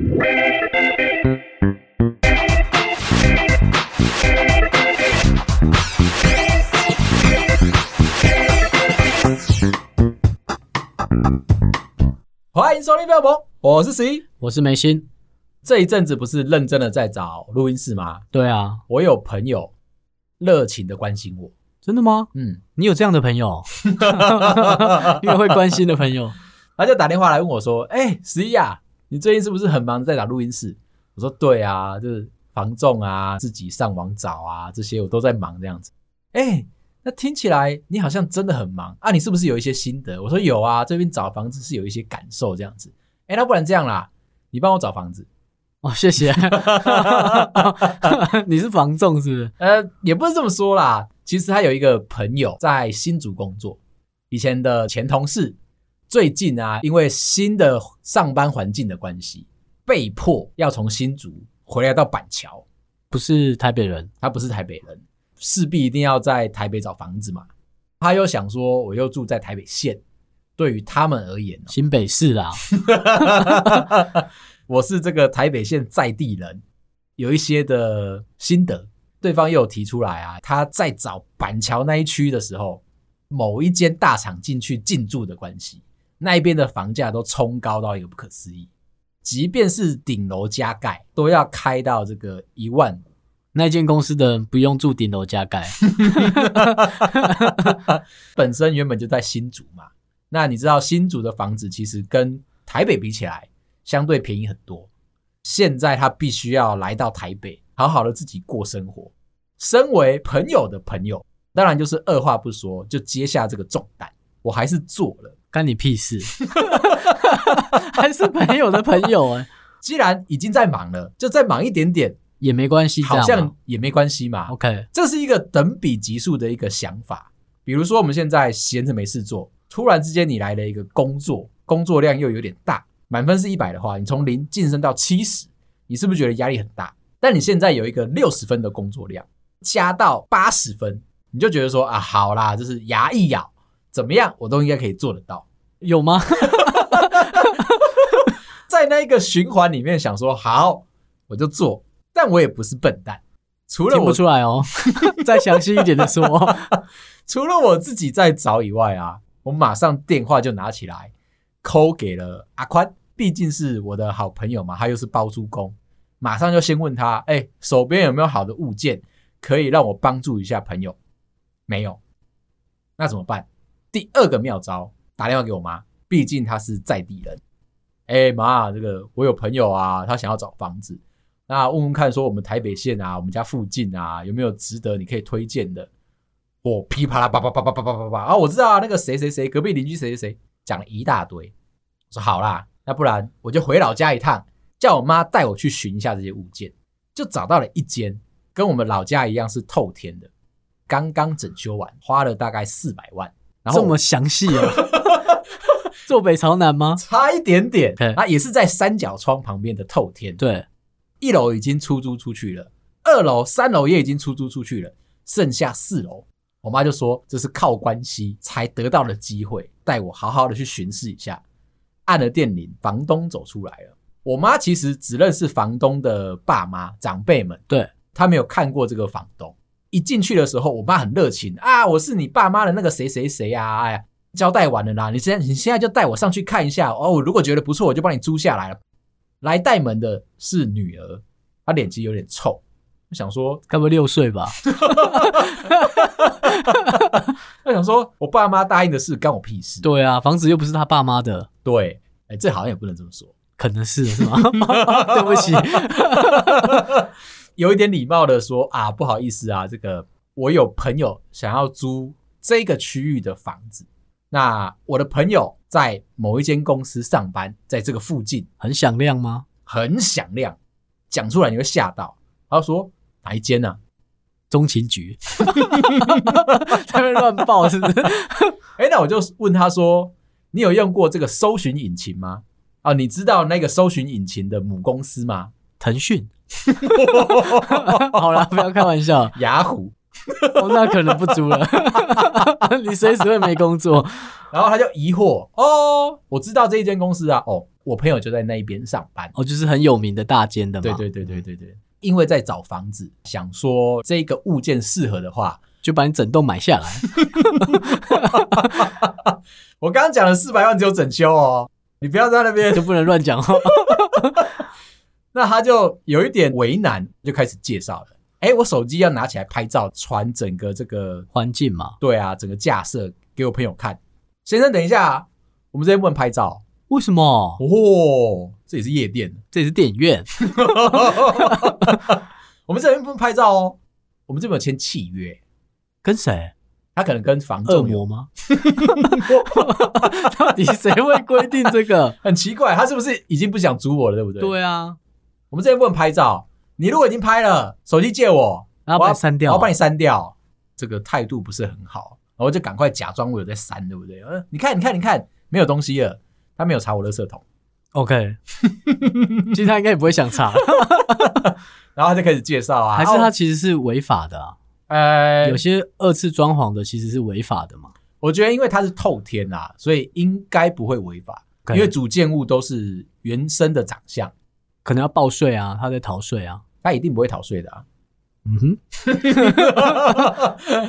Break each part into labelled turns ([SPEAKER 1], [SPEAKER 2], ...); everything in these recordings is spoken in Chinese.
[SPEAKER 1] 欢迎收听《标榜》，我是十一，
[SPEAKER 2] 我是梅心。
[SPEAKER 1] 这一阵子不是认真的在找录音室吗？
[SPEAKER 2] 对啊，
[SPEAKER 1] 我有朋友热情的关心我。
[SPEAKER 2] 真的吗？
[SPEAKER 1] 嗯，
[SPEAKER 2] 你有这样的朋友，因为会关心的朋友，
[SPEAKER 1] 他就打电话来问我说：“哎、欸，十一啊，你最近是不是很忙，在打录音室？”我说：“对啊，就是房重啊，自己上网找啊，这些我都在忙这样子。”哎，那听起来你好像真的很忙啊？你是不是有一些心得？我说有啊，这边找房子是有一些感受这样子。哎，那不然这样啦，你帮我找房子。
[SPEAKER 2] 哦，谢谢。你是房仲是不是？
[SPEAKER 1] 呃，也不是这么说啦。其实他有一个朋友在新竹工作，以前的前同事，最近啊，因为新的上班环境的关系，被迫要从新竹回来到板桥。
[SPEAKER 2] 不是台北人，
[SPEAKER 1] 他不是台北人，势必一定要在台北找房子嘛。他又想说，我又住在台北县，对于他们而言，哦，
[SPEAKER 2] 新北市啦，
[SPEAKER 1] 我是这个台北县在地人，有一些的心得。对方又有提出来啊，他在找板桥那一区的时候，某一间大厂进去进驻的关系，那一边的房价都冲高到一个不可思议，即便是顶楼加盖都要开到这个一万五。
[SPEAKER 2] 那间公司的人不用住顶楼加盖，
[SPEAKER 1] 本身原本就在新竹嘛。那你知道新竹的房子其实跟台北比起来相对便宜很多，现在他必须要来到台北。好好的自己过生活，身为朋友的朋友，当然就是二话不说就接下这个重担。我还是做了，
[SPEAKER 2] 干你屁事？还是朋友的朋友哎、欸，
[SPEAKER 1] 既然已经在忙了，就再忙一点点
[SPEAKER 2] 也没关系，
[SPEAKER 1] 好像也没关系嘛。
[SPEAKER 2] OK，
[SPEAKER 1] 这是一个等比级数的一个想法。比如说我们现在闲着没事做，突然之间你来了一个工作，工作量又有点大，满分是一百的话，你从零晋升到七十，你是不是觉得压力很大？但你现在有一个六十分的工作量，加到八十分，你就觉得说啊，好啦，就是牙一咬，怎么样，我都应该可以做得到，
[SPEAKER 2] 有吗？
[SPEAKER 1] 在那一个循环里面想说好，我就做，但我也不是笨蛋，除了我
[SPEAKER 2] 听不出来哦，再详细一点的说，
[SPEAKER 1] 除了我自己在找以外啊，我马上电话就拿起来，call 给了阿宽，毕竟是我的好朋友嘛，他又是包租公。马上就先问他，哎、欸，手边有没有好的物件可以让我帮助一下朋友？没有，那怎么办？第二个妙招，打电话给我妈，毕竟她是在地人。哎、妈，这个我有朋友啊，他想要找房子，那问问看，说我们台北县啊，我们家附近啊，有没有值得你可以推荐的？我噼啪啦叭叭叭叭叭叭叭叭啊，我知道啊，那个谁谁谁，隔壁邻居谁谁谁，讲了一大堆。我说好啦，那不然我就回老家一趟。叫我妈带我去寻一下这些物件，就找到了一间跟我们老家一样是透天的，刚刚整修完，花了大概四百万。然后
[SPEAKER 2] 这么详细啊？坐北朝南吗？
[SPEAKER 1] 差一点点。啊，也是在三角窗旁边的透天。
[SPEAKER 2] 对，
[SPEAKER 1] 一楼已经出租出去了，二楼、三楼也已经出租出去了，剩下四楼。我妈就说这是靠关系才得到的机会，带我好好的去巡视一下。按了电铃，房东走出来了。我妈其实只认识房东的爸妈长辈们，
[SPEAKER 2] 对，
[SPEAKER 1] 她没有看过这个房东。一进去的时候，我妈很热情啊，我是你爸妈的那个谁谁谁啊，哎呀，交代完了啦，你现在你现在就带我上去看一下哦，我如果觉得不错，我就帮你租下来了。来带门的是女儿，她脸皮有点臭，我想说
[SPEAKER 2] 该不会六岁吧？
[SPEAKER 1] 我想说我爸妈答应的事干我屁事？
[SPEAKER 2] 对啊，房子又不是他爸妈的。
[SPEAKER 1] 对，哎，这好像也不能这么说。
[SPEAKER 2] 可能是是吗？对不起，
[SPEAKER 1] 有一点礼貌的说啊，不好意思啊，这个我有朋友想要租这个区域的房子，那我的朋友在某一间公司上班，在这个附近，
[SPEAKER 2] 很响亮吗？
[SPEAKER 1] 很响亮，讲出来你会吓到。他说哪一间呢、啊？
[SPEAKER 2] 中情局，他们乱报是不是？
[SPEAKER 1] 哎，那我就问他说，你有用过这个搜寻引擎吗？啊，你知道那个搜寻引擎的母公司吗？
[SPEAKER 2] 腾讯。好啦，不要开玩笑。
[SPEAKER 1] 雅虎，
[SPEAKER 2] 哦，那可能不租了。你随时会没工作。
[SPEAKER 1] 然后他就疑惑：哦，我知道这一间公司啊。哦，我朋友就在那一边上班，
[SPEAKER 2] 哦，就是很有名的大间的嘛。
[SPEAKER 1] 对对对对对对，因为在找房子，想说这个物件适合的话，
[SPEAKER 2] 就把你整栋买下来。
[SPEAKER 1] 我刚刚讲了四百万只有整修哦，你不要在那边
[SPEAKER 2] 就不能乱讲话。
[SPEAKER 1] 那他就有一点为难，就开始介绍了。哎，我手机要拿起来拍照，传整个这个
[SPEAKER 2] 环境嘛。
[SPEAKER 1] 对啊，整个架设给我朋友看。先生，等一下，我们这边不能拍照。
[SPEAKER 2] 为什么？
[SPEAKER 1] 哦，这里是夜店，
[SPEAKER 2] 这里是电影院。
[SPEAKER 1] 我们这边不能拍照哦。我们这边有签契约，
[SPEAKER 2] 跟谁？
[SPEAKER 1] 他可能跟房仲
[SPEAKER 2] 恶魔吗？到底谁会规定这个？
[SPEAKER 1] 很奇怪，他是不是已经不想租我了？对不对？
[SPEAKER 2] 对啊，
[SPEAKER 1] 我们这边不能拍照。你如果已经拍了，手机借我，
[SPEAKER 2] 然后把你删掉，
[SPEAKER 1] 我要把你删掉。这个态度不是很好，然后就赶快假装我有在删，对不对？呃，你看，你看，你看，没有东西了。他没有查我垃圾桶。
[SPEAKER 2] OK，其实他应该也不会想查。
[SPEAKER 1] 然后他就开始介绍啊，
[SPEAKER 2] 还是他其实是违法的啊？呃，有些二次装潢的其实是违法的嘛。
[SPEAKER 1] 我觉得因为它是透天啊，所以应该不会违法因为主建物都是原生的长相，
[SPEAKER 2] 可能要报税啊，他在逃税啊，
[SPEAKER 1] 他一定不会逃税的啊。
[SPEAKER 2] 嗯哼，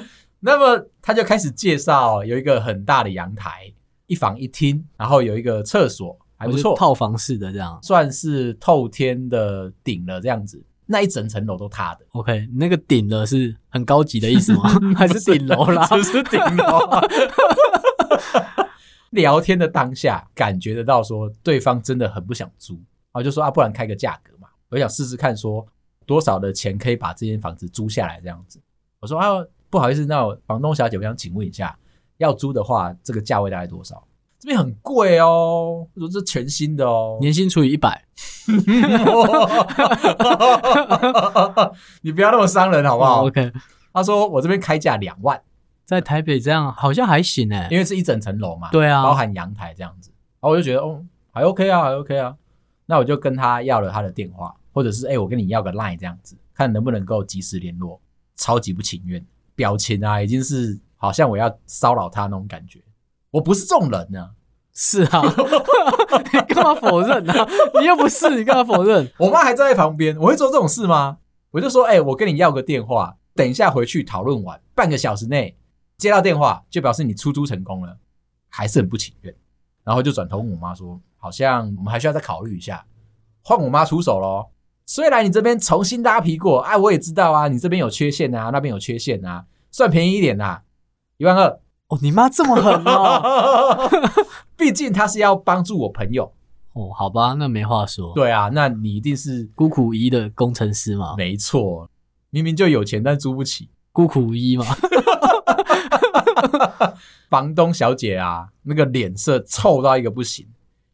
[SPEAKER 1] 那么他就开始介绍，有一个很大的阳台，一房一厅，然后有一个厕所，还不错，
[SPEAKER 2] 套房式的这样，
[SPEAKER 1] 算是透天的顶了这样子。那一整层楼都塌的
[SPEAKER 2] ，OK，那个顶了是很高级的意思吗？还是顶楼啦？
[SPEAKER 1] 只是顶楼。聊天的当下，感觉得到说对方真的很不想租，然后就说啊，不然开个价格嘛，我想试试看，说多少的钱可以把这间房子租下来这样子。我说啊，不好意思，那房东小姐，我想请问一下，要租的话，这个价位大概多少？这边很贵哦，我说这全新的哦，
[SPEAKER 2] 年薪除以一百，
[SPEAKER 1] 你不要那么伤人好不好
[SPEAKER 2] ？OK，
[SPEAKER 1] 他说我这边开价两万，
[SPEAKER 2] 在台北这样好像还行诶，
[SPEAKER 1] 因为是一整层楼嘛，
[SPEAKER 2] 对啊，
[SPEAKER 1] 包含阳台这样子，然后我就觉得哦还 OK 啊，还 OK 啊，那我就跟他要了他的电话，或者是哎我跟你要个 Line 这样子，看能不能够及时联络，超级不情愿，表情啊已经是好像我要骚扰他那种感觉。我不是这种人呢、啊，
[SPEAKER 2] 是啊，你干嘛否认呢、啊？你又不是，你干嘛否认？
[SPEAKER 1] 我妈还站在旁边，我会做这种事吗？我就说，哎、欸，我跟你要个电话，等一下回去讨论完，半个小时内接到电话，就表示你出租成功了，还是很不情愿。然后就转头问我妈说，好像我们还需要再考虑一下，换我妈出手喽。虽然你这边重新拉皮过，哎，我也知道啊，你这边有缺陷啊，那边有缺陷啊，算便宜一点啦、啊，一万二。
[SPEAKER 2] 哦，你妈这么狠哦！
[SPEAKER 1] 毕竟她是要帮助我朋友
[SPEAKER 2] 哦，好吧，那没话说。
[SPEAKER 1] 对啊，那你一定是
[SPEAKER 2] 孤苦无依的工程师嘛？
[SPEAKER 1] 没错，明明就有钱，但租不起，
[SPEAKER 2] 孤苦无依嘛。
[SPEAKER 1] 房东小姐啊，那个脸色臭到一个不行，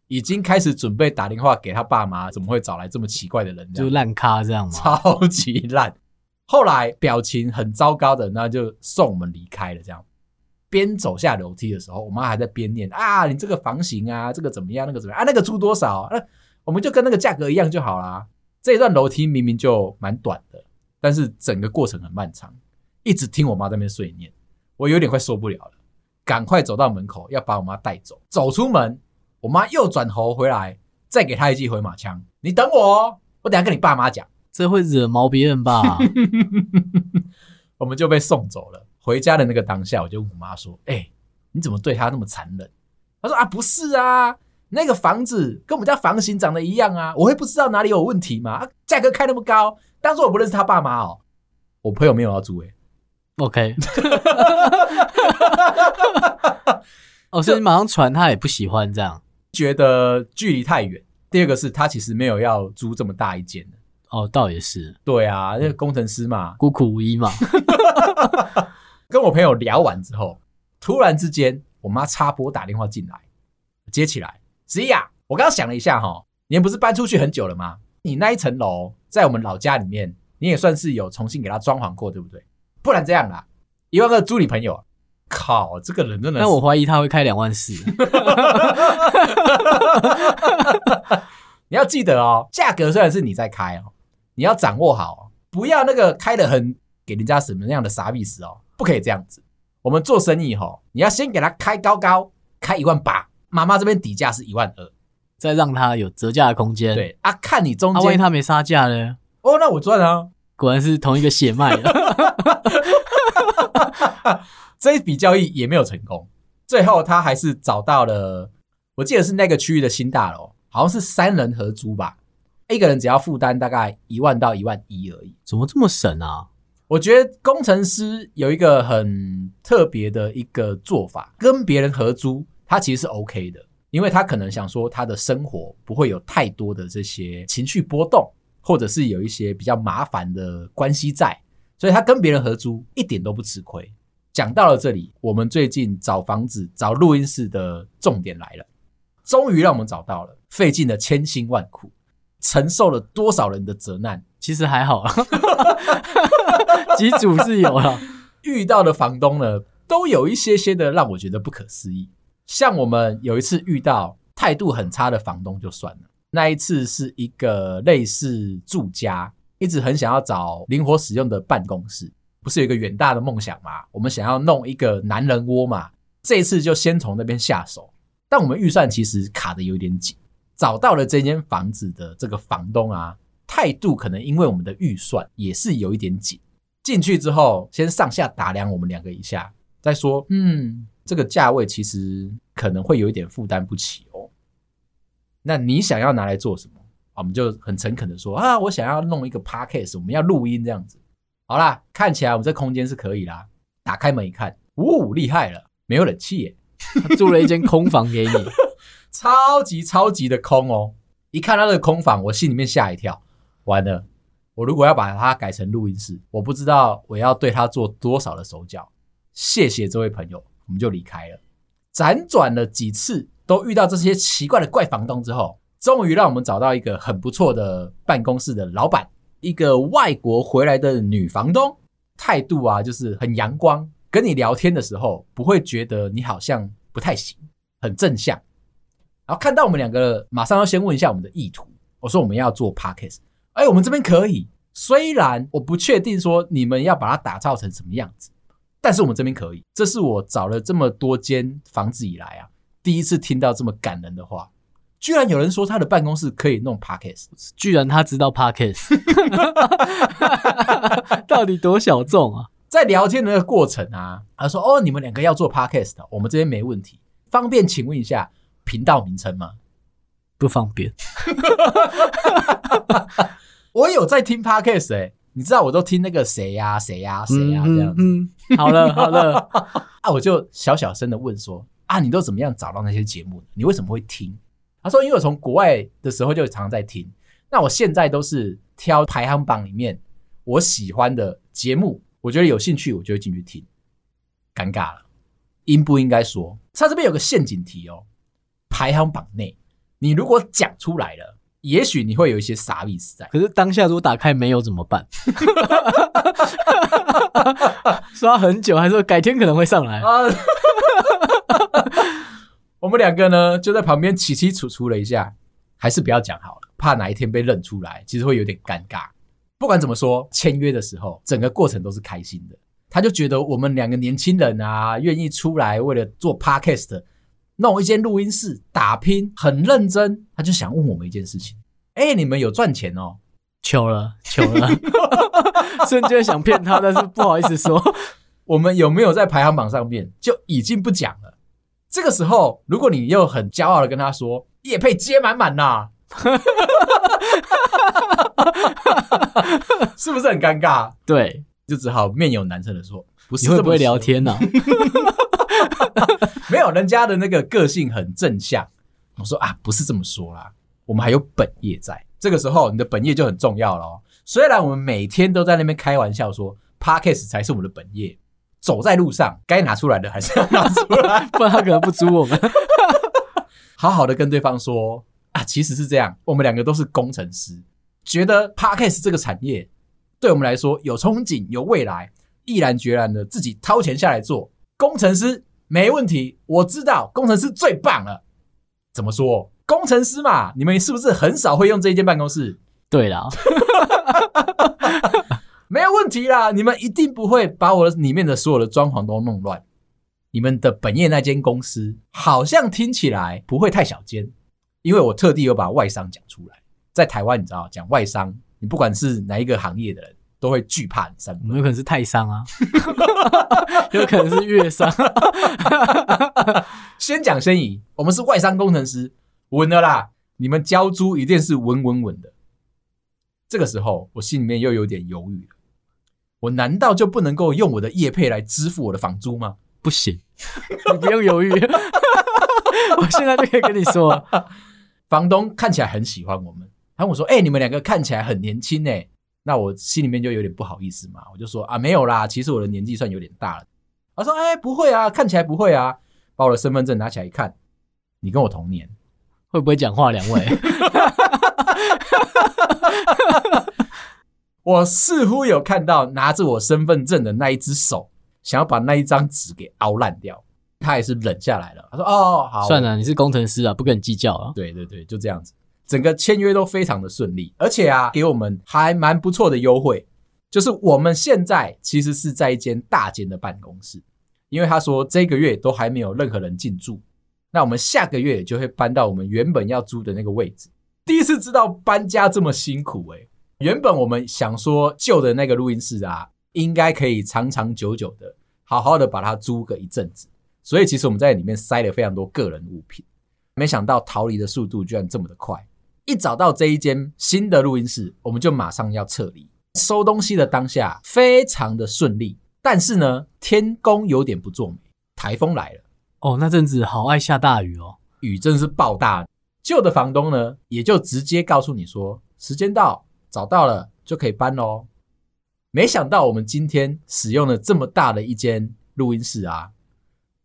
[SPEAKER 1] 已经开始准备打电话给他爸妈，怎么会找来这么奇怪的人？
[SPEAKER 2] 就烂咖这样吗？
[SPEAKER 1] 超级烂。后来表情很糟糕的，那就送我们离开了，这样。边走下楼梯的时候，我妈还在边念啊，你这个房型啊，这个怎么样，那个怎么样啊，那个租多少？那我们就跟那个价格一样就好啦。这一段楼梯明明就蛮短的，但是整个过程很漫长，一直听我妈在那边碎念，我有点快受不了了，赶快走到门口要把我妈带走。走出门，我妈又转头回来，再给她一记回马枪。你等我，我等下跟你爸妈讲，
[SPEAKER 2] 这会惹毛别人吧？
[SPEAKER 1] 我们就被送走了。回家的那个当下，我就问我妈说：“哎、欸，你怎么对他那么残忍？”她说：“啊，不是啊，那个房子跟我们家房型长得一样啊，我会不知道哪里有问题吗？啊，价格开那么高，当初我不认识他爸妈哦。我朋友没有要租哎、欸。
[SPEAKER 2] OK，哦，所以你马上传，他也不喜欢这样，
[SPEAKER 1] 觉得距离太远。第二个是他其实没有要租这么大一间
[SPEAKER 2] 哦，倒也是，
[SPEAKER 1] 对啊，那个工程师嘛，
[SPEAKER 2] 孤苦无依嘛。
[SPEAKER 1] 跟我朋友聊完之后，突然之间，我妈插播打电话进来，接起来，子怡啊，我刚刚想了一下哈，你不是搬出去很久了吗？你那一层楼在我们老家里面，你也算是有重新给他装潢过，对不对？不然这样啦，一万个租你朋友，靠，这个人真的，
[SPEAKER 2] 但我怀疑他会开两万四。
[SPEAKER 1] 你要记得哦，价格虽然是你在开哦，你要掌握好，不要那个开的很给人家什么样的傻逼死哦。不可以这样子，我们做生意哈，你要先给他开高高，开一万八，妈妈这边底价是一万二，
[SPEAKER 2] 再让他有折价的空间。
[SPEAKER 1] 对啊，看你中间，
[SPEAKER 2] 啊、万一他没杀价呢？
[SPEAKER 1] 哦，那我赚啊！
[SPEAKER 2] 果然是同一个血脉的。
[SPEAKER 1] 这一笔交易也没有成功，最后他还是找到了，我记得是那个区域的新大楼，好像是三人合租吧，一个人只要负担大概一万到一万一而已。
[SPEAKER 2] 怎么这么省啊？
[SPEAKER 1] 我觉得工程师有一个很特别的一个做法，跟别人合租，他其实是 OK 的，因为他可能想说他的生活不会有太多的这些情绪波动，或者是有一些比较麻烦的关系在，所以他跟别人合租一点都不吃亏。讲到了这里，我们最近找房子、找录音室的重点来了，终于让我们找到了，费尽了千辛万苦，承受了多少人的责难，
[SPEAKER 2] 其实还好啊，机组是有了，
[SPEAKER 1] 遇到的房东呢，都有一些些的让我觉得不可思议。像我们有一次遇到态度很差的房东就算了，那一次是一个类似住家，一直很想要找灵活使用的办公室。不是有一个远大的梦想嘛？我们想要弄一个男人窝嘛。这一次就先从那边下手，但我们预算其实卡的有点紧。找到了这间房子的这个房东啊，态度可能因为我们的预算也是有一点紧。进去之后，先上下打量我们两个一下，再说，嗯，这个价位其实可能会有一点负担不起哦。那你想要拿来做什么？我们就很诚恳的说啊，我想要弄一个 podcast，我们要录音这样子。好啦，看起来我们这空间是可以啦。打开门一看，呜，厉害了，没有冷气耶，
[SPEAKER 2] 他租了一间空房给你，
[SPEAKER 1] 超级超级的空哦。一看到这个空房，我心里面吓一跳，完了，我如果要把它改成录音室，我不知道我要对它做多少的手脚。谢谢这位朋友，我们就离开了。辗转了几次，都遇到这些奇怪的怪房东之后，终于让我们找到一个很不错的办公室的老板。一个外国回来的女房东，态度啊，就是很阳光，跟你聊天的时候不会觉得你好像不太行，很正向。然后看到我们两个，马上要先问一下我们的意图。我说我们要做 podcast，哎，我们这边可以，虽然我不确定说你们要把它打造成什么样子，但是我们这边可以。这是我找了这么多间房子以来啊，第一次听到这么感人的话。居然有人说他的办公室可以弄 Podcast，
[SPEAKER 2] 居然他知道 Podcast，到底多小众啊？
[SPEAKER 1] 在聊天的那个过程啊，他说：“哦，你们两个要做 Podcast，我们这边没问题，方便请问一下频道名称吗？”
[SPEAKER 2] 不方便。
[SPEAKER 1] 我有在听 Podcast 哎、欸，你知道我都听那个谁呀谁呀谁呀这样子。
[SPEAKER 2] 嗯，好了好了，
[SPEAKER 1] 啊，我就小小声的问说：“啊，你都怎么样找到那些节目？你为什么会听？”他说：“因为我从国外的时候就常常在听，那我现在都是挑排行榜里面我喜欢的节目，我觉得有兴趣，我就会进去听。尴尬了，应不应该说？他这边有个陷阱题哦，排行榜内你如果讲出来了，也许你会有一些傻意思在。
[SPEAKER 2] 可是当下如果打开没有怎么办？刷很久，还是说改天可能会上来？”
[SPEAKER 1] 我们两个呢，就在旁边起起楚楚了一下，还是不要讲好了，怕哪一天被认出来，其实会有点尴尬。不管怎么说，签约的时候，整个过程都是开心的。他就觉得我们两个年轻人啊，愿意出来为了做 podcast，弄一间录音室打拼，很认真。他就想问我们一件事情：哎，你们有赚钱哦？
[SPEAKER 2] 求了，求了，瞬间想骗他，但是不好意思说，
[SPEAKER 1] 我们有没有在排行榜上面，就已经不讲了。这个时候，如果你又很骄傲的跟他说“叶配接满满呐”，是不是很尴尬？
[SPEAKER 2] 对，
[SPEAKER 1] 就只好面有难色的说：“不是，
[SPEAKER 2] 你会不会聊天呢、啊？”
[SPEAKER 1] 没有，人家的那个个性很正向。我说啊，不是这么说啦，我们还有本业在。这个时候，你的本业就很重要了。虽然我们每天都在那边开玩笑说，Podcast 才是我们的本业。走在路上，该拿出来的还是要拿出来，
[SPEAKER 2] 不然他可能不租我们。
[SPEAKER 1] 好好的跟对方说啊，其实是这样，我们两个都是工程师，觉得 Podcast 这个产业对我们来说有憧憬、有未来，毅然决然的自己掏钱下来做工程师，没问题。我知道工程师最棒了。怎么说？工程师嘛，你们是不是很少会用这一间办公室？
[SPEAKER 2] 对啦。
[SPEAKER 1] 没有问题啦，你们一定不会把我里面的所有的装潢都弄乱。你们的本业那间公司好像听起来不会太小间，因为我特地有把外商讲出来，在台湾你知道讲外商，你不管是哪一个行业的人都会惧怕你三观。
[SPEAKER 2] 有可能是泰商啊，有可能是粤商。
[SPEAKER 1] 先讲先赢，我们是外商工程师，稳了啦。你们交租一定是稳稳稳的。这个时候，我心里面又有点犹豫了。我难道就不能够用我的业配来支付我的房租吗？
[SPEAKER 2] 不行，你不用犹豫，我现在就可以跟你说，
[SPEAKER 1] 房东看起来很喜欢我们。他跟我说：“哎、欸，你们两个看起来很年轻哎。”那我心里面就有点不好意思嘛，我就说：“啊，没有啦，其实我的年纪算有点大了。”他说：“哎、欸，不会啊，看起来不会啊。”把我的身份证拿起来一看，你跟我同年，
[SPEAKER 2] 会不会讲话？两位？
[SPEAKER 1] 我似乎有看到拿着我身份证的那一只手，想要把那一张纸给凹烂掉。他也是忍下来了。他说：“哦，好，
[SPEAKER 2] 算了，你是工程师啊，不跟你计较啊。”
[SPEAKER 1] 对对对，就这样子，整个签约都非常的顺利，而且啊，给我们还蛮不错的优惠，就是我们现在其实是在一间大间的办公室，因为他说这个月都还没有任何人进驻，那我们下个月就会搬到我们原本要租的那个位置。第一次知道搬家这么辛苦诶、原本我们想说旧的那个录音室啊，应该可以长长久久的好好的把它租个一阵子，所以其实我们在里面塞了非常多个人物品，没想到逃离的速度居然这么的快。一找到这一间新的录音室，我们就马上要撤离。收东西的当下非常的顺利，但是呢，天公有点不作美，台风来了。
[SPEAKER 2] 哦，那阵子好爱下大雨哦，
[SPEAKER 1] 雨真的是暴大。旧的房东呢，也就直接告诉你说，时间到。找到了就可以搬喽。没想到我们今天使用了这么大的一间录音室啊，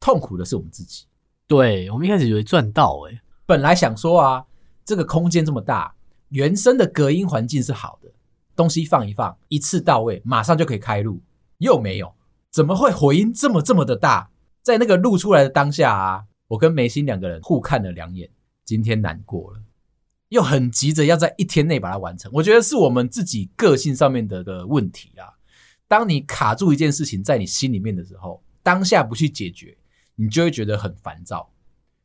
[SPEAKER 1] 痛苦的是我们自己。
[SPEAKER 2] 对，我们一开始以为赚到诶，
[SPEAKER 1] 本来想说啊，这个空间这么大，原生的隔音环境是好的，东西放一放，一次到位，马上就可以开录。又没有，怎么会回音这么这么的大？在那个录出来的当下啊，我跟梅心两个人互看了两眼，今天难过了。又很急着要在一天内把它完成，我觉得是我们自己个性上面的的问题啊。当你卡住一件事情在你心里面的时候，当下不去解决，你就会觉得很烦躁，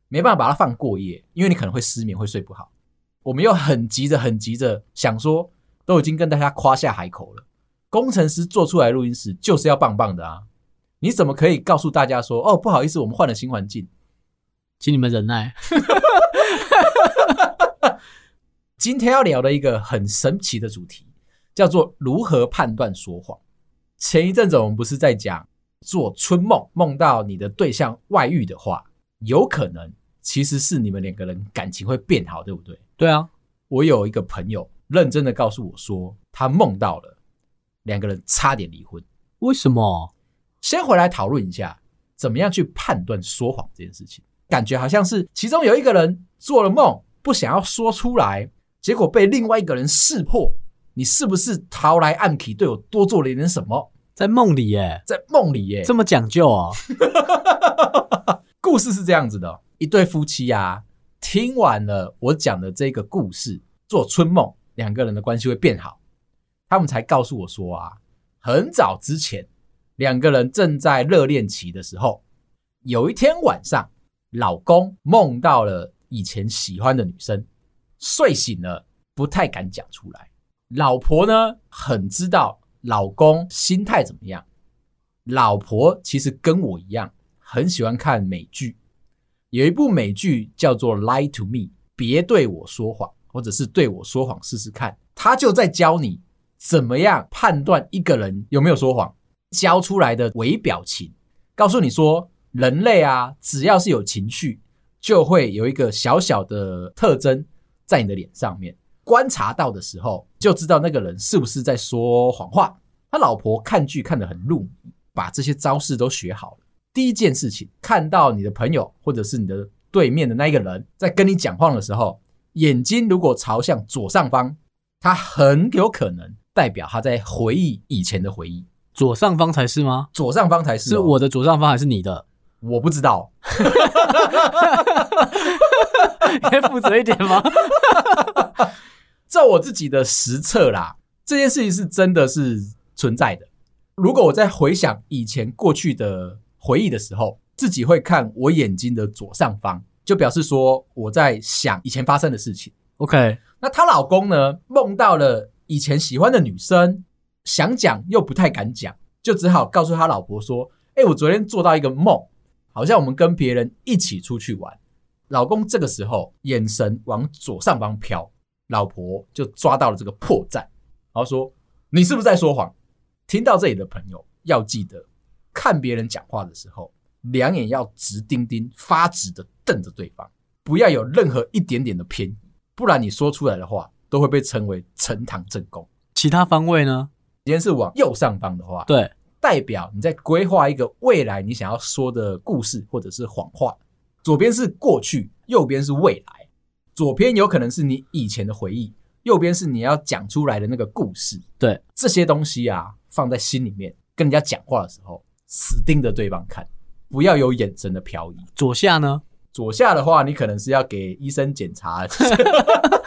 [SPEAKER 1] 没办法把它放过夜，因为你可能会失眠，会睡不好。我们又很急着、很急着想说，都已经跟大家夸下海口了，工程师做出来录音室就是要棒棒的啊！你怎么可以告诉大家说，哦，不好意思，我们换了新环境，
[SPEAKER 2] 请你们忍耐。
[SPEAKER 1] 今天要聊的一个很神奇的主题，叫做如何判断说谎。前一阵子我们不是在讲做春梦，梦到你的对象外遇的话，有可能其实是你们两个人感情会变好，对不对？
[SPEAKER 2] 对啊，
[SPEAKER 1] 我有一个朋友认真的告诉我说，他梦到了两个人差点离婚。
[SPEAKER 2] 为什么？
[SPEAKER 1] 先回来讨论一下，怎么样去判断说谎这件事情？感觉好像是其中有一个人做了梦，不想要说出来。结果被另外一个人识破，你是不是逃来暗去对我多做了一点什么？
[SPEAKER 2] 在梦里耶，
[SPEAKER 1] 在梦里耶，
[SPEAKER 2] 这么讲究啊！
[SPEAKER 1] 故事是这样子的：一对夫妻啊，听完了我讲的这个故事，做春梦，两个人的关系会变好。他们才告诉我说啊，很早之前，两个人正在热恋期的时候，有一天晚上，老公梦到了以前喜欢的女生。睡醒了，不太敢讲出来。老婆呢，很知道老公心态怎么样。老婆其实跟我一样，很喜欢看美剧。有一部美剧叫做《Lie to Me》，别对我说谎，或者是对我说谎试试看。他就在教你怎么样判断一个人有没有说谎，教出来的微表情，告诉你说，人类啊，只要是有情绪，就会有一个小小的特征。在你的脸上面观察到的时候，就知道那个人是不是在说谎话。他老婆看剧看得很入迷，把这些招式都学好了。第一件事情，看到你的朋友或者是你的对面的那一个人在跟你讲话的时候，眼睛如果朝向左上方，他很有可能代表他在回忆以前的回忆。
[SPEAKER 2] 左上方才是吗？
[SPEAKER 1] 左上方才是哦。
[SPEAKER 2] 是我的左上方还是你的？
[SPEAKER 1] 我不知道。
[SPEAKER 2] 你可以负责一点吗？
[SPEAKER 1] 照我自己的实测啦，这件事情是真的是存在的。如果我在回想以前过去的回忆的时候，自己会看我眼睛的左上方，就表示说我在想以前发生的事情。
[SPEAKER 2] OK，
[SPEAKER 1] 那她老公呢，梦到了以前喜欢的女生，想讲又不太敢讲，就只好告诉他老婆说：“哎，我昨天做到一个梦，好像我们跟别人一起出去玩。”老公这个时候眼神往左上方飘，老婆就抓到了这个破绽，然后说：“你是不是在说谎？”听到这里的朋友要记得，看别人讲话的时候，两眼要直盯盯、发直的瞪着对方，不要有任何一点点的偏移，不然你说出来的话都会被称为呈堂证供。
[SPEAKER 2] 其他方位呢？
[SPEAKER 1] 今天是往右上方的话，
[SPEAKER 2] 对，
[SPEAKER 1] 代表你在规划一个未来你想要说的故事或者是谎话。左边是过去，右边是未来。左边有可能是你以前的回忆，右边是你要讲出来的那个故事。
[SPEAKER 2] 对，
[SPEAKER 1] 这些东西啊。放在心里面，跟人家讲话的时候，死盯着对方看，不要有眼神的飘移。
[SPEAKER 2] 左下呢？
[SPEAKER 1] 左下的话，你可能是要给医生检查，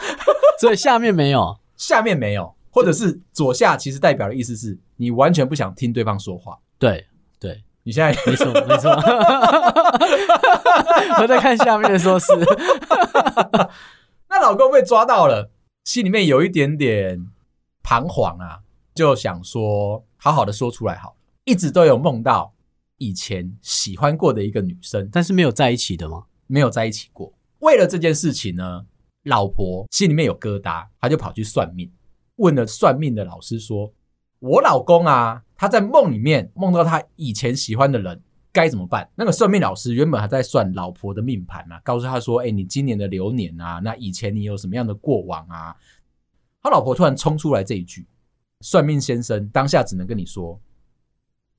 [SPEAKER 2] 所以下面没有，
[SPEAKER 1] 下面没有，或者是左下，其实代表的意思是你完全不想听对方说话。
[SPEAKER 2] 对，对，
[SPEAKER 1] 你现在
[SPEAKER 2] 没错，没错。我在看下面的时候是，
[SPEAKER 1] 那老公被抓到了，心里面有一点点彷徨啊。就想说，好好的说出来好了。一直都有梦到以前喜欢过的一个女生，
[SPEAKER 2] 但是没有在一起的吗？
[SPEAKER 1] 没有在一起过。为了这件事情呢，老婆心里面有疙瘩，她就跑去算命，问了算命的老师说：“我老公啊，他在梦里面梦到他以前喜欢的人，该怎么办？”那个算命老师原本还在算老婆的命盘啊，告诉他说：“哎，你今年的流年啊，那以前你有什么样的过往啊？”他老婆突然冲出来这一句。算命先生当下只能跟你说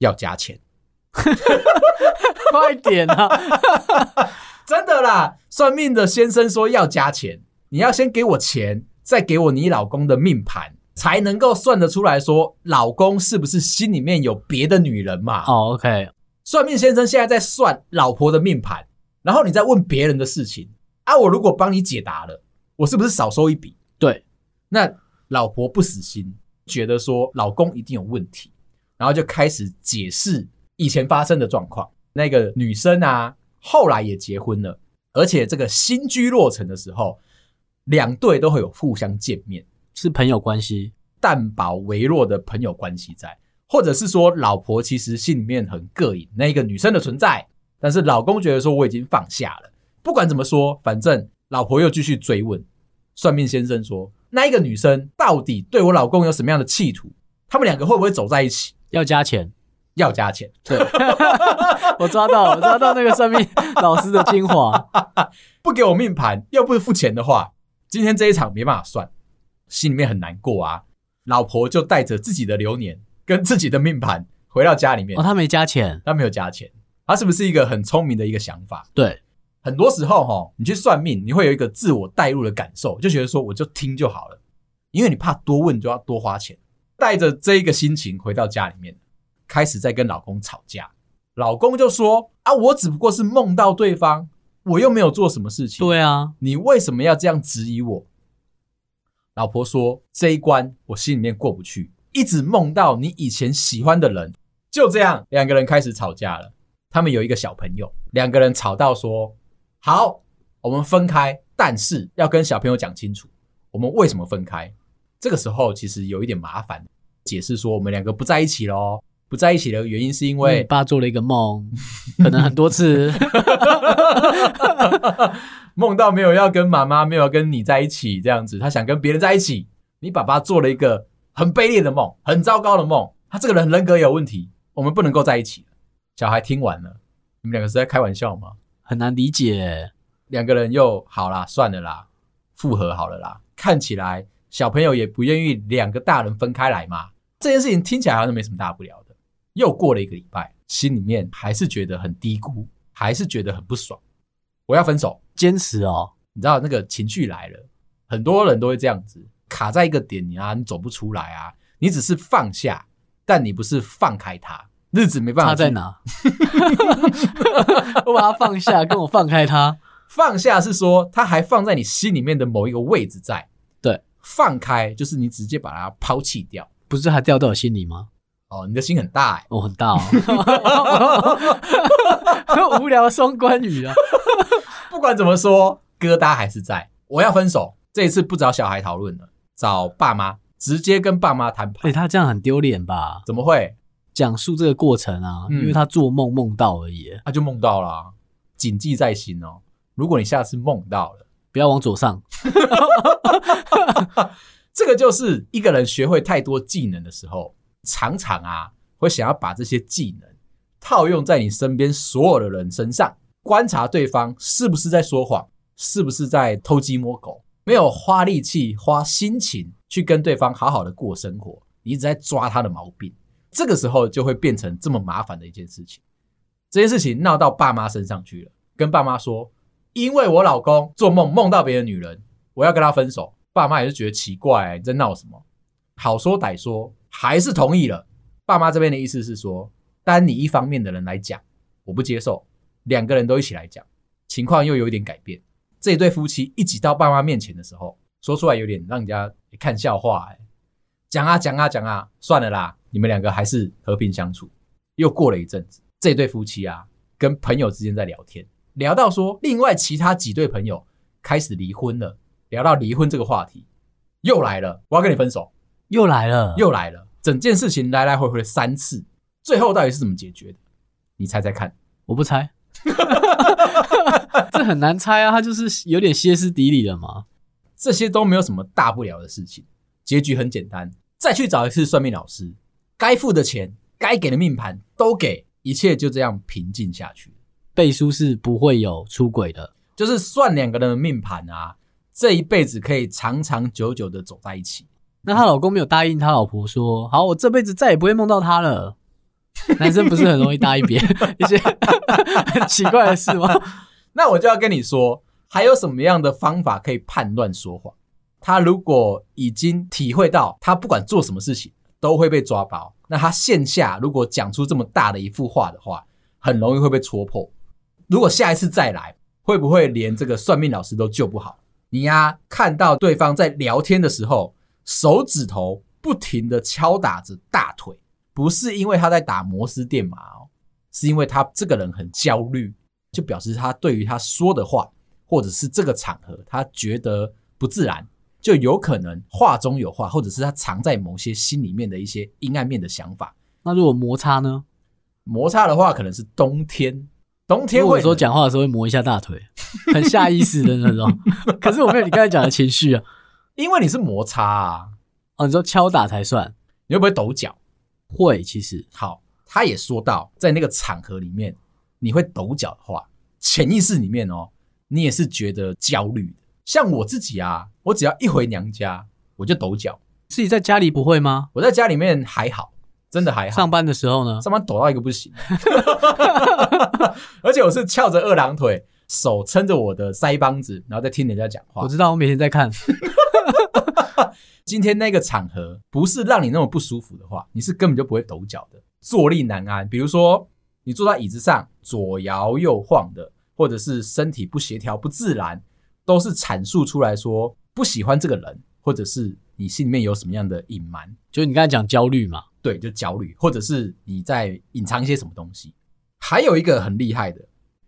[SPEAKER 1] 要加钱，
[SPEAKER 2] 快点啊！
[SPEAKER 1] 真的啦，算命的先生说要加钱，你要先给我钱，再给我你老公的命盘，才能够算得出来说老公是不是心里面有别的女人嘛？
[SPEAKER 2] 哦，OK。
[SPEAKER 1] 算命先生现在在算老婆的命盘，然后你再问别人的事情啊，我如果帮你解答了，我是不是少收一笔？
[SPEAKER 2] 对，
[SPEAKER 1] 那老婆不死心。觉得说老公一定有问题，然后就开始解释以前发生的状况。那个女生啊，后来也结婚了，而且这个新居落成的时候，两对都会有互相见面，
[SPEAKER 2] 是朋友关系，
[SPEAKER 1] 淡薄微弱的朋友关系在，或者是说老婆其实心里面很膈应那个女生的存在，但是老公觉得说我已经放下了。不管怎么说，反正老婆又继续追问。算命先生说。那一个女生到底对我老公有什么样的企图？他们两个会不会走在一起？
[SPEAKER 2] 要加钱，
[SPEAKER 1] 要加钱。
[SPEAKER 2] 对，我抓到，我抓到那个算命老师的精华。
[SPEAKER 1] 不给我命盘，又不付钱的话，今天这一场没办法算，心里面很难过啊。老婆就带着自己的流年跟自己的命盘回到家里面。
[SPEAKER 2] 哦，他没加钱，
[SPEAKER 1] 他没有加钱，他是不是一个很聪明的一个想法？
[SPEAKER 2] 对。
[SPEAKER 1] 很多时候哈，你去算命，你会有一个自我代入的感受，就觉得说我就听就好了，因为你怕多问就要多花钱。带着这一个心情回到家里面，开始在跟老公吵架。老公就说：“啊，我只不过是梦到对方，我又没有做什么事情。”
[SPEAKER 2] 对啊，
[SPEAKER 1] 你为什么要这样质疑我？老婆说：“这一关我心里面过不去，一直梦到你以前喜欢的人。”就这样，两个人开始吵架了。他们有一个小朋友，两个人吵到说。好，我们分开，但是要跟小朋友讲清楚，我们为什么分开。这个时候其实有一点麻烦，解释说我们两个不在一起咯，不在一起的原因是因为
[SPEAKER 2] 爸做了一个梦，可能很多次，
[SPEAKER 1] 梦到没有要跟妈妈，没有跟你在一起这样子，他想跟别人在一起。你爸爸做了一个很卑劣的梦，很糟糕的梦，他这个人人格有问题，我们不能够在一起。小孩听完了，你们两个是在开玩笑吗？
[SPEAKER 2] 很难理解，
[SPEAKER 1] 两个人又好啦，算了啦，复合好了啦。看起来小朋友也不愿意两个大人分开来嘛。这件事情听起来好像没什么大不了的。又过了一个礼拜，心里面还是觉得很低估，还是觉得很不爽。我要分手，
[SPEAKER 2] 坚持哦。
[SPEAKER 1] 你知道那个情绪来了，很多人都会这样子卡在一个点，你啊，你走不出来啊。你只是放下，但你不是放开他。日子没办法，
[SPEAKER 2] 他在哪？我把它放下，跟我放开它。
[SPEAKER 1] 放下是说，它还放在你心里面的某一个位置在。
[SPEAKER 2] 对，
[SPEAKER 1] 放开就是你直接把它抛弃掉。
[SPEAKER 2] 不是还掉到我心里吗？
[SPEAKER 1] 哦，你的心很大哎、欸，
[SPEAKER 2] 我、哦、很大哦。无聊双关语啊！
[SPEAKER 1] 不管怎么说，疙瘩还是在。我要分手，这一次不找小孩讨论了，找爸妈，直接跟爸妈谈判。
[SPEAKER 2] 哎、欸，他这样很丢脸吧？
[SPEAKER 1] 怎么会？
[SPEAKER 2] 讲述这个过程啊，嗯、因为他做梦梦到而已，
[SPEAKER 1] 他就梦到了、啊，谨记在心哦。如果你下次梦到了，
[SPEAKER 2] 不要往左上。
[SPEAKER 1] 这个就是一个人学会太多技能的时候，常常啊会想要把这些技能套用在你身边所有的人身上，观察对方是不是在说谎，是不是在偷鸡摸狗，没有花力气、花心情去跟对方好好的过生活，你一直在抓他的毛病，这个时候就会变成这么麻烦的一件事情。这件事情闹到爸妈身上去了，跟爸妈说，因为我老公做梦梦到别的女人，我要跟他分手。爸妈也是觉得奇怪、你在闹什么？好说歹说，还是同意了。爸妈这边的意思是说，单你一方面的人来讲，我不接受。两个人都一起来讲，情况又有一点改变。这对夫妻一起到爸妈面前的时候，说出来有点让人家看笑话、欸。讲啊讲啊讲啊，算了啦，你们两个还是和平相处。又过了一阵子，这对夫妻啊，跟朋友之间在聊天，聊到说，另外其他几对朋友开始离婚了。聊到离婚这个话题，又来了，我要跟你分手，
[SPEAKER 2] 又来了，
[SPEAKER 1] 又来了，整件事情来来回回三次，最后到底是怎么解决的？你猜猜看？
[SPEAKER 2] 我不猜，这很难猜啊，他就是有点歇斯底里了嘛。
[SPEAKER 1] 这些都没有什么大不了的事情，结局很简单，再去找一次算命老师，该付的钱，该给的命盘都给，一切就这样平静下去。
[SPEAKER 2] 背书是不会有出轨的，
[SPEAKER 1] 就是算两个人的命盘啊。这一辈子可以长长久久的走在一起。
[SPEAKER 2] 那她老公没有答应她老婆说：“好，我这辈子再也不会梦到他了。” 男生不是很容易答应别人 一些很 奇怪的事吗？
[SPEAKER 1] 那我就要跟你说，还有什么样的方法可以判断说谎？他如果已经体会到他不管做什么事情都会被抓包，那他线下如果讲出这么大的一幅画的话，很容易会被戳破。如果下一次再来，会不会连这个算命老师都救不好？你呀、啊，看到对方在聊天的时候，手指头不停的敲打着大腿，不是因为他在打摩斯电码哦，是因为他这个人很焦虑，就表示他对于他说的话，或者是这个场合，他觉得不自然，就有可能话中有话，或者是他藏在某些心里面的一些阴暗面的想法。
[SPEAKER 2] 那如果摩擦呢？
[SPEAKER 1] 摩擦的话，可能是冬天。冬天
[SPEAKER 2] 会说讲话的时候会磨一下大腿，很下意识的那种。可是我没有你刚才讲的情绪啊，
[SPEAKER 1] 因为你是摩擦啊。
[SPEAKER 2] 哦，你说敲打才算，
[SPEAKER 1] 你会不会抖脚？
[SPEAKER 2] 会，其实
[SPEAKER 1] 好。他也说到，在那个场合里面，你会抖脚的话，潜意识里面哦，你也是觉得焦虑的。像我自己啊，我只要一回娘家，我就抖脚。
[SPEAKER 2] 自己在家里不会吗？
[SPEAKER 1] 我在家里面还好。真的还好。
[SPEAKER 2] 上班的时候呢？
[SPEAKER 1] 上班抖到一个不行，而且我是翘着二郎腿，手撑着我的腮帮子，然后在听人家讲话。
[SPEAKER 2] 我知道，我每天在看。
[SPEAKER 1] 今天那个场合不是让你那么不舒服的话，你是根本就不会抖脚的，坐立难安。比如说，你坐在椅子上左摇右晃的，或者是身体不协调、不自然，都是阐述出来说不喜欢这个人，或者是你心里面有什么样的隐瞒。
[SPEAKER 2] 就是你刚才讲焦虑嘛。
[SPEAKER 1] 对，就焦虑，或者是你在隐藏一些什么东西。还有一个很厉害的，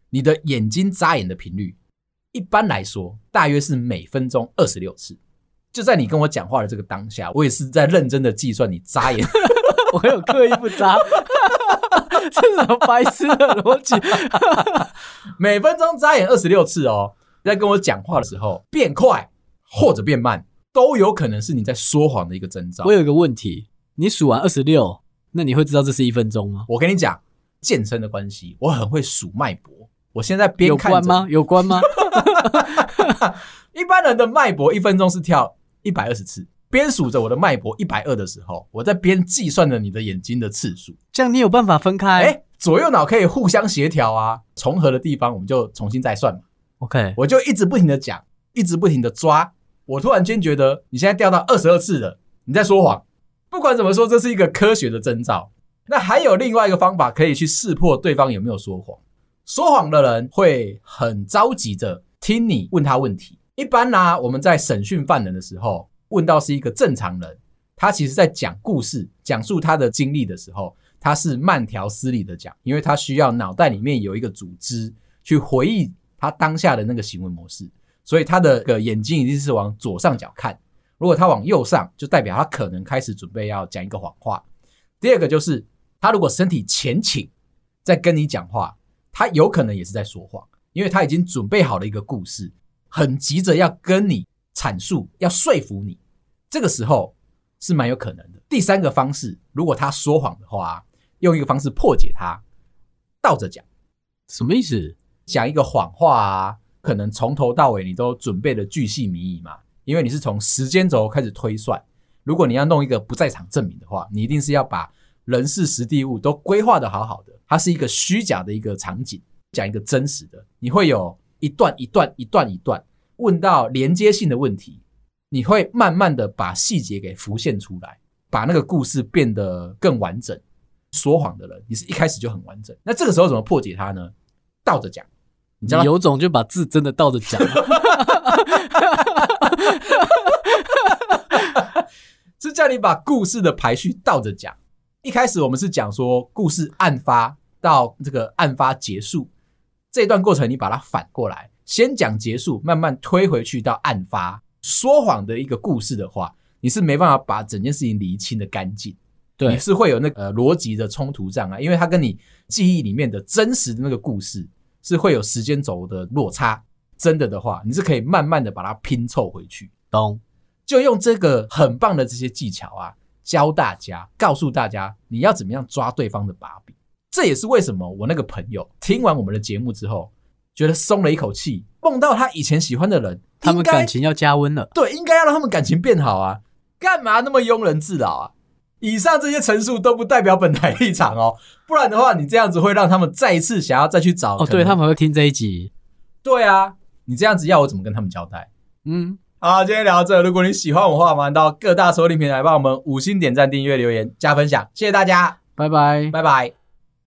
[SPEAKER 1] 你的眼睛眨眼的频率，一般来说大约是每分钟二十六次。就在你跟我讲话的这个当下，我也是在认真的计算你眨眼，
[SPEAKER 2] 我有刻意不眨，这是什么白痴的逻辑？
[SPEAKER 1] 每分钟眨眼二十六次哦，在跟我讲话的时候变快或者变慢，都有可能是你在说谎的一个征兆。
[SPEAKER 2] 我有一个问题。你数完二十六，那你会知道这是一分钟吗？
[SPEAKER 1] 我跟你讲，健身的关系，我很会数脉搏。我现在边看
[SPEAKER 2] 有关吗？有关吗？
[SPEAKER 1] 一般人的脉搏一分钟是跳一百二十次，边数着我的脉搏一百二的时候，我在边计算着你的眼睛的次数。
[SPEAKER 2] 这样你有办法分开？
[SPEAKER 1] 哎，左右脑可以互相协调啊，重合的地方我们就重新再算嘛。
[SPEAKER 2] OK，
[SPEAKER 1] 我就一直不停的讲，一直不停的抓。我突然间觉得你现在掉到二十二次了，你在说谎。不管怎么说，这是一个科学的征兆。那还有另外一个方法可以去识破对方有没有说谎。说谎的人会很着急着听你问他问题。一般呢、我们在审讯犯人的时候，问到是一个正常人，他其实在讲故事、讲述他的经历的时候，他是慢条斯理的讲，因为他需要脑袋里面有一个组织去回忆他当下的那个行为模式，所以他的个眼睛一定是往左上角看。如果他往右上，就代表他可能开始准备要讲一个谎话。第二个就是他如果身体前倾在跟你讲话，他有可能也是在说谎，因为他已经准备好了一个故事，很急着要跟你阐述，要说服你。这个时候是蛮有可能的。第三个方式，如果他说谎的话，用一个方式破解他，倒着讲。
[SPEAKER 2] 什么意思？
[SPEAKER 1] 讲一个谎话啊，可能从头到尾你都准备了巨细靡遗嘛。因为你是从时间轴开始推算，如果你要弄一个不在场证明的话，你一定是要把人事时地物都规划得好好的。它是一个虚假的一个场景，讲一个真实的。你会有一段一段一段一段问到连接性的问题，你会慢慢的把细节给浮现出来，把那个故事变得更完整。说谎的人，你是一开始就很完整。那这个时候怎么破解它呢？倒着讲，你知道，
[SPEAKER 2] 有种就把字真的倒着讲。
[SPEAKER 1] 是叫你把故事的排序倒着讲。一开始我们是讲说故事案发到这个案发结束这段过程，你把它反过来，先讲结束，慢慢推回去到案发。说谎的一个故事的话，你是没办法把整件事情理清的干净，对，你是会有那个逻辑的冲突障碍，因为它跟你记忆里面的真实的那个故事是会有时间轴的落差。真的的话，你是可以慢慢的把它拼凑回去。
[SPEAKER 2] 懂？
[SPEAKER 1] 就用这个很棒的这些技巧啊，教大家，告诉大家你要怎么样抓对方的把柄。这也是为什么我那个朋友听完我们的节目之后，觉得松了一口气，梦到他以前喜欢的人，
[SPEAKER 2] 他们感情要加温了。
[SPEAKER 1] 对，应该要让他们感情变好啊！干嘛那么庸人自扰啊？以上这些陈述都不代表本台立场哦，不然的话，你这样子会让他们再一次想要再去找。
[SPEAKER 2] 哦，对，他们会听这一集。
[SPEAKER 1] 对啊。你这样子要我怎么跟他们交代？
[SPEAKER 2] 嗯，
[SPEAKER 1] 好，今天聊到这。如果你喜欢我的话，麻烦到各大收听平台帮我们五星点赞、订阅、留言、加分享，谢谢大家，
[SPEAKER 2] 拜拜，
[SPEAKER 1] 拜拜。